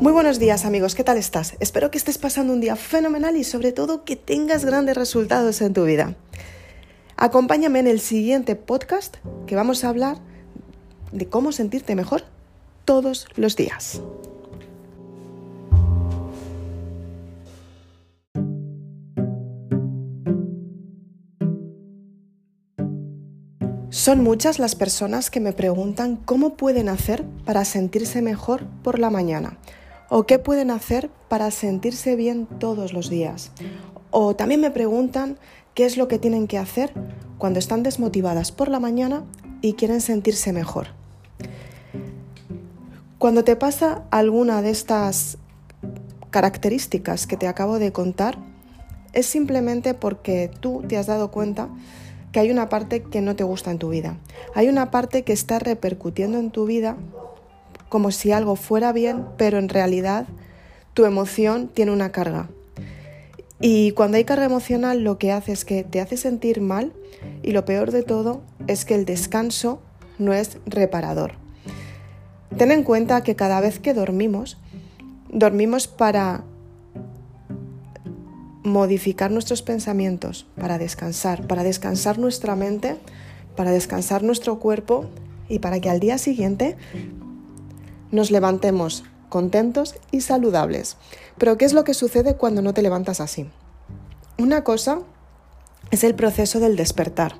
Muy buenos días amigos, ¿qué tal estás? Espero que estés pasando un día fenomenal y sobre todo que tengas grandes resultados en tu vida. Acompáñame en el siguiente podcast que vamos a hablar de cómo sentirte mejor todos los días. Son muchas las personas que me preguntan cómo pueden hacer para sentirse mejor por la mañana o qué pueden hacer para sentirse bien todos los días. O también me preguntan qué es lo que tienen que hacer cuando están desmotivadas por la mañana y quieren sentirse mejor. Cuando te pasa alguna de estas características que te acabo de contar, es simplemente porque tú te has dado cuenta que hay una parte que no te gusta en tu vida. Hay una parte que está repercutiendo en tu vida como si algo fuera bien, pero en realidad tu emoción tiene una carga. Y cuando hay carga emocional lo que hace es que te hace sentir mal y lo peor de todo es que el descanso no es reparador. Ten en cuenta que cada vez que dormimos, dormimos para modificar nuestros pensamientos, para descansar, para descansar nuestra mente, para descansar nuestro cuerpo y para que al día siguiente nos levantemos contentos y saludables. Pero ¿qué es lo que sucede cuando no te levantas así? Una cosa es el proceso del despertar.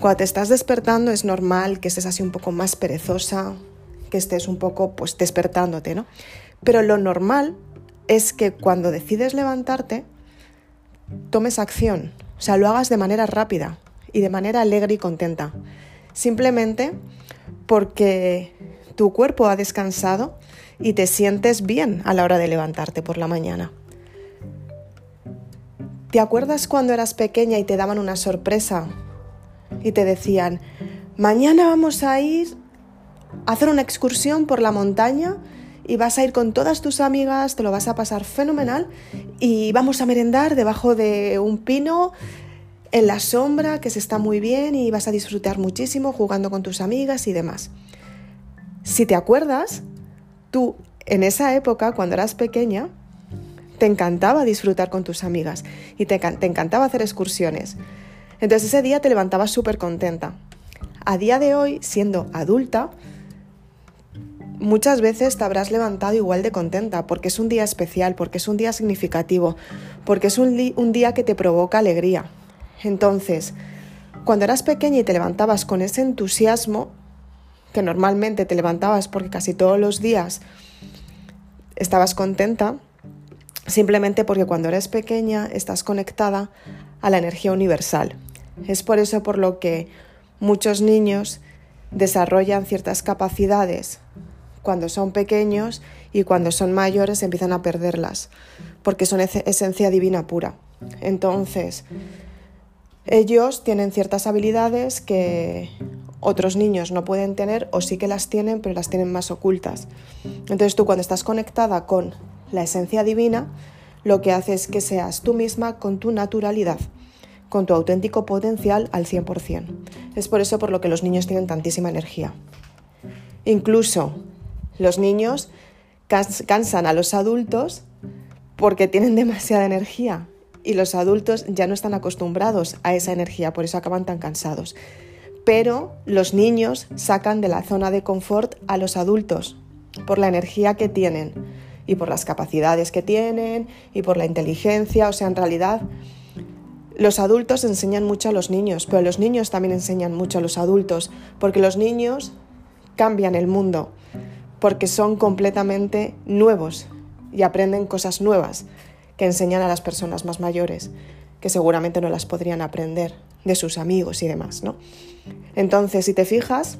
Cuando te estás despertando es normal que estés así un poco más perezosa, que estés un poco pues despertándote, ¿no? Pero lo normal es que cuando decides levantarte tomes acción, o sea, lo hagas de manera rápida y de manera alegre y contenta. Simplemente porque tu cuerpo ha descansado y te sientes bien a la hora de levantarte por la mañana. ¿Te acuerdas cuando eras pequeña y te daban una sorpresa y te decían, mañana vamos a ir a hacer una excursión por la montaña y vas a ir con todas tus amigas, te lo vas a pasar fenomenal y vamos a merendar debajo de un pino en la sombra que se está muy bien y vas a disfrutar muchísimo jugando con tus amigas y demás. Si te acuerdas, tú en esa época, cuando eras pequeña, te encantaba disfrutar con tus amigas y te, te encantaba hacer excursiones. Entonces ese día te levantabas súper contenta. A día de hoy, siendo adulta, muchas veces te habrás levantado igual de contenta porque es un día especial, porque es un día significativo, porque es un, un, día que te provoca alegría. Entonces, cuando eras pequeña y te levantabas con ese entusiasmo, que normalmente te levantabas porque casi todos los días estabas contenta, simplemente porque cuando eres pequeña estás conectada a la energía universal. Es por eso por lo que muchos niños desarrollan ciertas capacidades cuando son pequeños y cuando son mayores empiezan a perderlas, porque son esencia divina pura. Entonces, ellos tienen ciertas habilidades que otros niños no pueden tener o sí que las tienen, pero las tienen más ocultas. Entonces tú cuando estás conectada con la esencia divina, lo que hace es que seas tú misma con tu naturalidad, con tu auténtico potencial al 100%. Es por eso por lo que los niños tienen tantísima energía. Incluso los niños cansan a los adultos porque tienen demasiada energía y los adultos ya no están acostumbrados a esa energía, por eso acaban tan cansados. Pero los niños sacan de la zona de confort a los adultos por la energía que tienen y por las capacidades que tienen y por la inteligencia, o sea, en realidad los adultos enseñan mucho a los niños, pero los niños también enseñan mucho a los adultos, porque los niños cambian el mundo porque son completamente nuevos y aprenden cosas nuevas que enseñan a las personas más mayores, que seguramente no las podrían aprender de sus amigos y demás, ¿no? Entonces, si te fijas,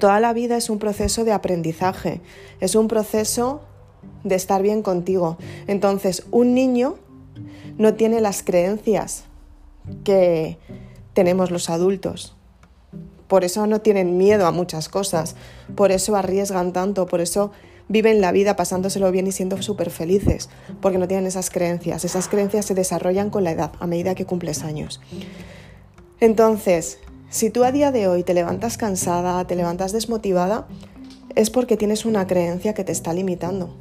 toda la vida es un proceso de aprendizaje, es un proceso de estar bien contigo. Entonces, un niño no tiene las creencias que tenemos los adultos por eso no tienen miedo a muchas cosas, por eso arriesgan tanto, por eso viven la vida pasándoselo bien y siendo súper felices, porque no tienen esas creencias. Esas creencias se desarrollan con la edad, a medida que cumples años. Entonces, si tú a día de hoy te levantas cansada, te levantas desmotivada, es porque tienes una creencia que te está limitando.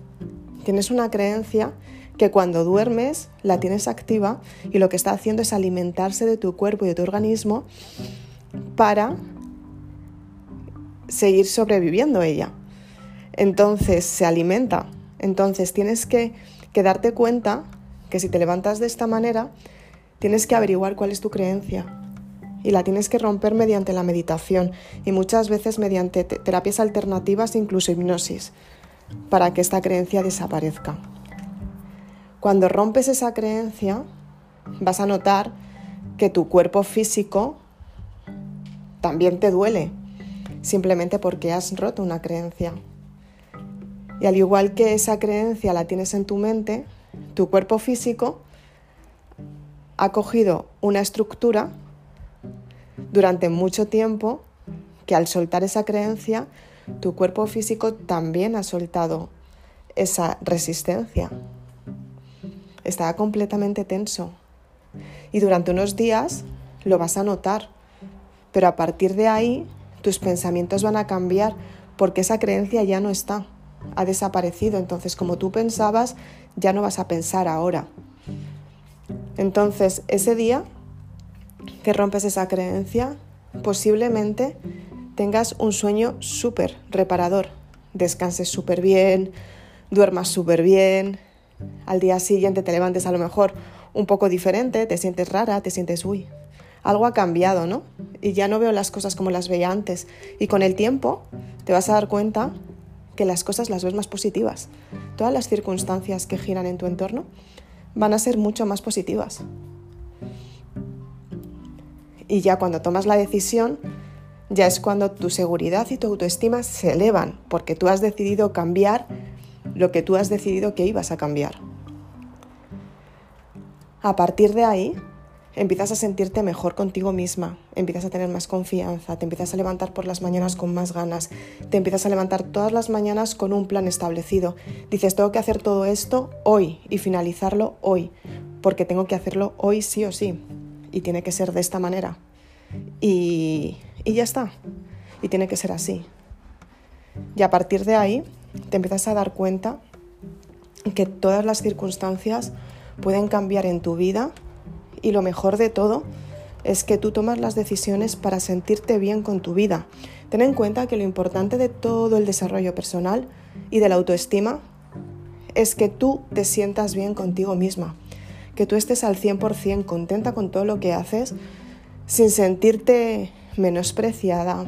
Tienes una creencia que cuando duermes la tienes activa y lo que está haciendo es alimentarse de tu cuerpo y de tu organismo para seguir sobreviviendo ella. Entonces se alimenta. Entonces tienes que, darte cuenta que si te levantas de esta manera, tienes que averiguar cuál es tu creencia y la tienes que romper mediante la meditación y muchas veces mediante terapias alternativas, incluso hipnosis, para que esta creencia desaparezca. Cuando rompes esa creencia, vas a notar que tu cuerpo físico también te duele, simplemente porque has roto una creencia. Y al igual que esa creencia la tienes en tu mente, tu cuerpo físico ha cogido una estructura durante mucho tiempo que al soltar esa creencia, tu cuerpo físico también ha soltado esa resistencia. Estaba completamente tenso. Y durante unos días lo vas a notar. Pero a partir de ahí tus pensamientos van a cambiar porque esa creencia ya no está, ha desaparecido. Entonces, como tú pensabas, ya no vas a pensar ahora. Entonces, ese día que rompes esa creencia, posiblemente tengas un sueño súper reparador. Descanses súper bien, duermas súper bien, al día siguiente te levantes a lo mejor un poco diferente, te sientes rara, te sientes, uy, algo ha cambiado, ¿no? Y ya no veo las cosas como las veía antes. Y con el tiempo te vas a dar cuenta que las cosas las ves más positivas. Todas las circunstancias que giran en tu entorno van a ser mucho más positivas. Y ya cuando tomas la decisión, ya es cuando tu seguridad y tu autoestima se elevan, porque tú has decidido cambiar lo que tú has decidido que ibas a cambiar. A partir de ahí, empiezas a sentirte mejor contigo misma, empiezas a tener más confianza, te empiezas a levantar por las mañanas con más ganas, te empiezas a levantar todas las mañanas con un plan establecido. Dices, tengo que hacer todo esto hoy y finalizarlo hoy, porque tengo que hacerlo hoy sí o sí, y tiene que ser de esta manera. Y, y ya está, y tiene que ser así. Y a partir de ahí te empiezas a dar cuenta que todas las circunstancias pueden cambiar en tu vida y lo mejor de todo es que tú tomas las decisiones para sentirte bien con tu vida. Ten en cuenta que lo importante de todo el desarrollo personal y de la autoestima es que tú te sientas bien contigo misma, que tú estés al 100% contenta con todo lo que haces, sin sentirte menospreciada,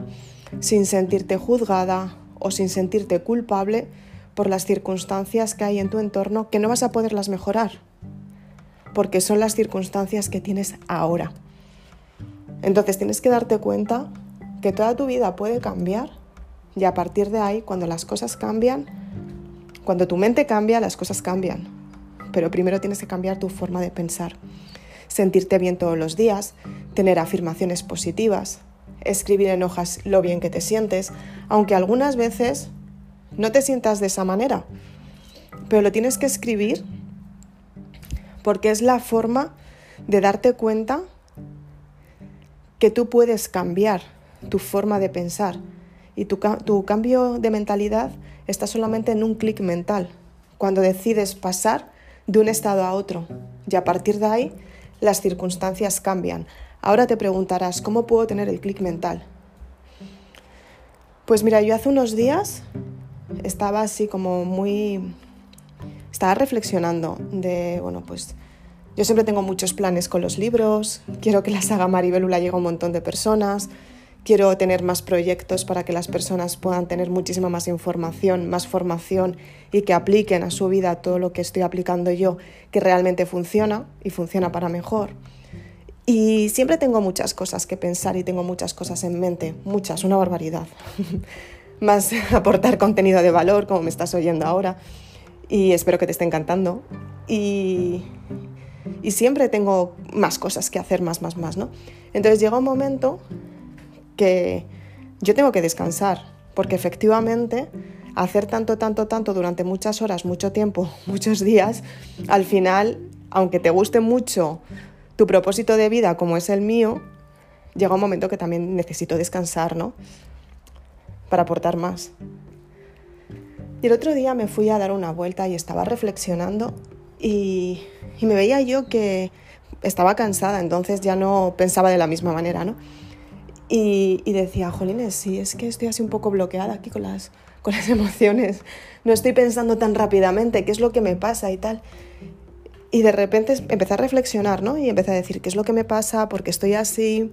sin sentirte juzgada o sin sentirte culpable por las circunstancias que hay en tu entorno que no vas a poderlas mejorar porque son las circunstancias que tienes ahora. Entonces tienes que darte cuenta que toda tu vida puede cambiar y a partir de ahí, cuando las cosas cambian, cuando tu mente cambia, las cosas cambian. Pero primero tienes que cambiar tu forma de pensar, sentirte bien todos los días, tener afirmaciones positivas, escribir en hojas lo bien que te sientes, aunque algunas veces no te sientas de esa manera, pero lo tienes que escribir porque es la forma de darte cuenta que tú puedes cambiar tu forma de pensar. Y tu, cambio de mentalidad está solamente en un clic mental, cuando decides pasar de un estado a otro y a partir de ahí las circunstancias cambian. Ahora te preguntarás, ¿cómo puedo tener el clic mental? Pues mira, yo hace unos días estaba así como muy estaba reflexionando de, bueno, pues yo siempre tengo muchos planes con los libros, quiero que la saga Maribelula llegue a un montón de personas, quiero tener más proyectos para que las personas puedan tener muchísima más información, más formación y que apliquen a su vida todo lo que estoy aplicando yo, que realmente funciona y funciona para mejor. Y siempre tengo muchas cosas que pensar y tengo muchas cosas en mente, muchas, una barbaridad. más aportar contenido de valor, como me estás oyendo ahora y espero que te esté encantando. Y, y siempre tengo más cosas que hacer, más, más, más, ¿no? Entonces llega un momento que yo tengo que descansar, porque efectivamente hacer tanto, tanto, tanto durante muchas horas, mucho tiempo, muchos días, al final, aunque te guste mucho tu propósito de vida como es el mío, llega un momento que también necesito descansar, ¿no? Para aportar más. Y el otro día me fui a dar una vuelta y estaba reflexionando y, y me veía yo que estaba cansada, entonces ya no pensaba de la misma manera, ¿no? Y, y, decía, jolines, sí, es que estoy así un poco bloqueada aquí con las, con las emociones, no estoy pensando tan rápidamente, qué es lo que me pasa y tal. Y de repente empecé a reflexionar, ¿no? Y empecé a decir, ¿qué es lo que me pasa? ¿Por qué estoy así?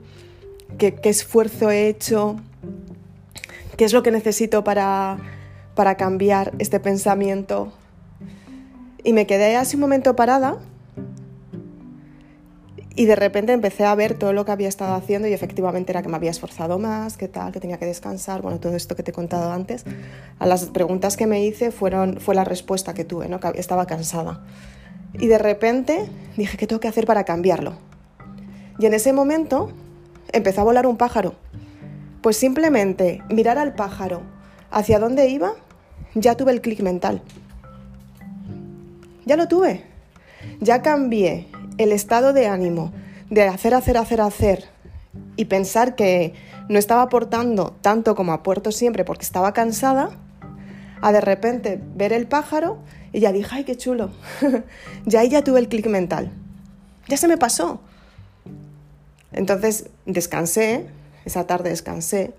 ¿Qué, qué esfuerzo he hecho? ¿Qué es lo que necesito para, para cambiar este pensamiento? Y me quedé así un momento parada y de repente empecé a ver todo lo que había estado haciendo y efectivamente era que me había esforzado más, que tal, que tenía que descansar, bueno, todo esto que te he contado antes. A las preguntas que me hice fueron, fue la respuesta que tuve, ¿no? que estaba cansada. Y de repente dije, ¿qué tengo que hacer para cambiarlo? Y en ese momento empezó a volar un pájaro. Pues simplemente mirar al pájaro hacia dónde iba, ya tuve el clic mental. Ya lo tuve. Ya cambié el estado de ánimo de hacer, hacer, hacer, hacer y pensar que no estaba aportando tanto como aporto siempre porque estaba cansada, a de repente ver el pájaro y ya dije, ay, qué chulo. ya ahí ya tuve el clic mental. Ya se me pasó. Entonces descansé, esa tarde descansé,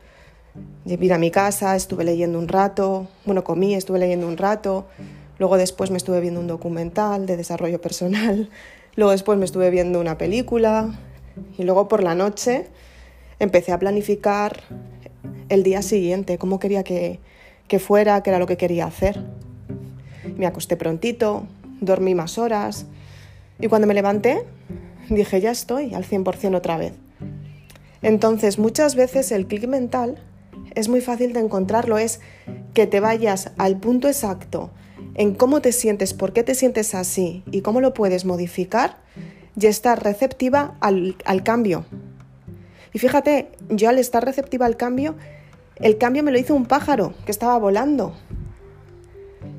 vine a mi casa, estuve leyendo un rato, bueno, comí, estuve leyendo un rato, luego después me estuve viendo un documental de desarrollo personal, Luego después me estuve viendo una película y luego por la noche empecé a planificar el día siguiente, cómo quería que, que fuera, qué era lo que quería hacer. Me acosté prontito, dormí más horas y cuando me levanté dije ya estoy al 100% otra vez. Entonces muchas veces el clic mental es muy fácil de encontrarlo, es que te vayas al punto exacto en cómo te sientes, por qué te sientes así y cómo lo puedes modificar y estar receptiva al, cambio. Y fíjate, yo al estar receptiva al cambio, el cambio me lo hizo un pájaro que estaba volando.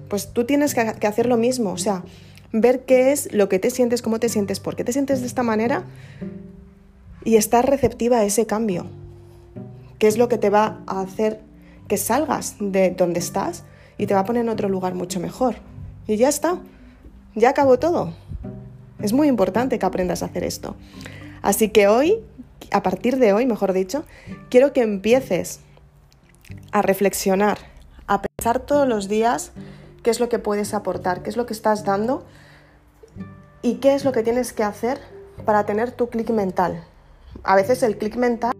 Pues tú tienes que, que hacer lo mismo, o sea, ver qué es lo que te sientes, cómo te sientes, por qué te sientes de esta manera y estar receptiva a ese cambio. ¿Qué es lo que te va a hacer que salgas de donde estás y te va a poner en otro lugar mucho mejor. Y ya está, ya acabó todo. Es muy importante que aprendas a hacer esto. Así que hoy, a partir de hoy, mejor dicho, quiero que empieces a reflexionar, a pensar todos los días qué es lo que puedes aportar, qué es lo que estás dando y qué es lo que tienes que hacer para tener tu clic mental. A veces el clic mental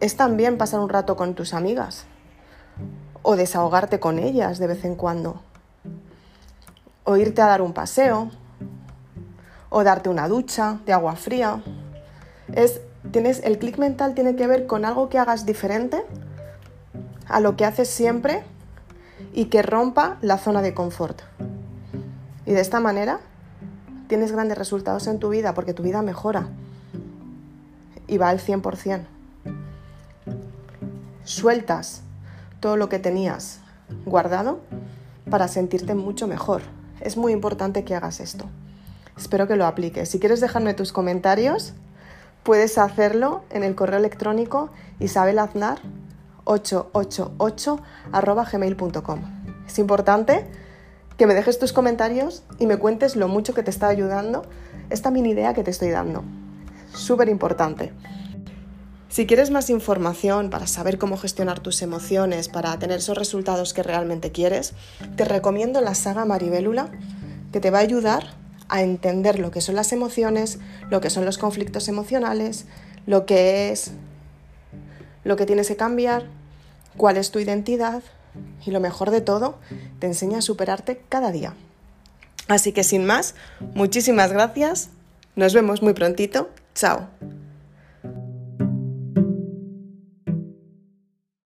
es también pasar un rato con tus amigas, o desahogarte con ellas de vez en cuando, o irte a dar un paseo, o darte una ducha de agua fría. Es, tienes, el clic mental tiene que ver con algo que hagas diferente a lo que haces siempre y que rompa la zona de confort. Y de esta manera tienes grandes resultados en tu vida porque tu vida mejora y va al 100%. Sueltas todo lo que tenías guardado para sentirte mucho mejor. Es muy importante que hagas esto. Espero que lo apliques. Si quieres dejarme tus comentarios, puedes hacerlo en el correo electrónico isabelaznar888 gmail.com. Es importante que me dejes tus comentarios y me cuentes lo mucho que te está ayudando esta mini idea que te estoy dando. Súper importante. Si quieres más información para saber cómo gestionar tus emociones, para tener esos resultados que realmente quieres, te recomiendo la saga Maribélula, que te va a ayudar a entender lo que son las emociones, lo que son los conflictos emocionales, lo que es lo que tienes que cambiar, cuál es tu identidad y lo mejor de todo, te enseña a superarte cada día. Así que sin más, muchísimas gracias, nos vemos muy prontito, chao.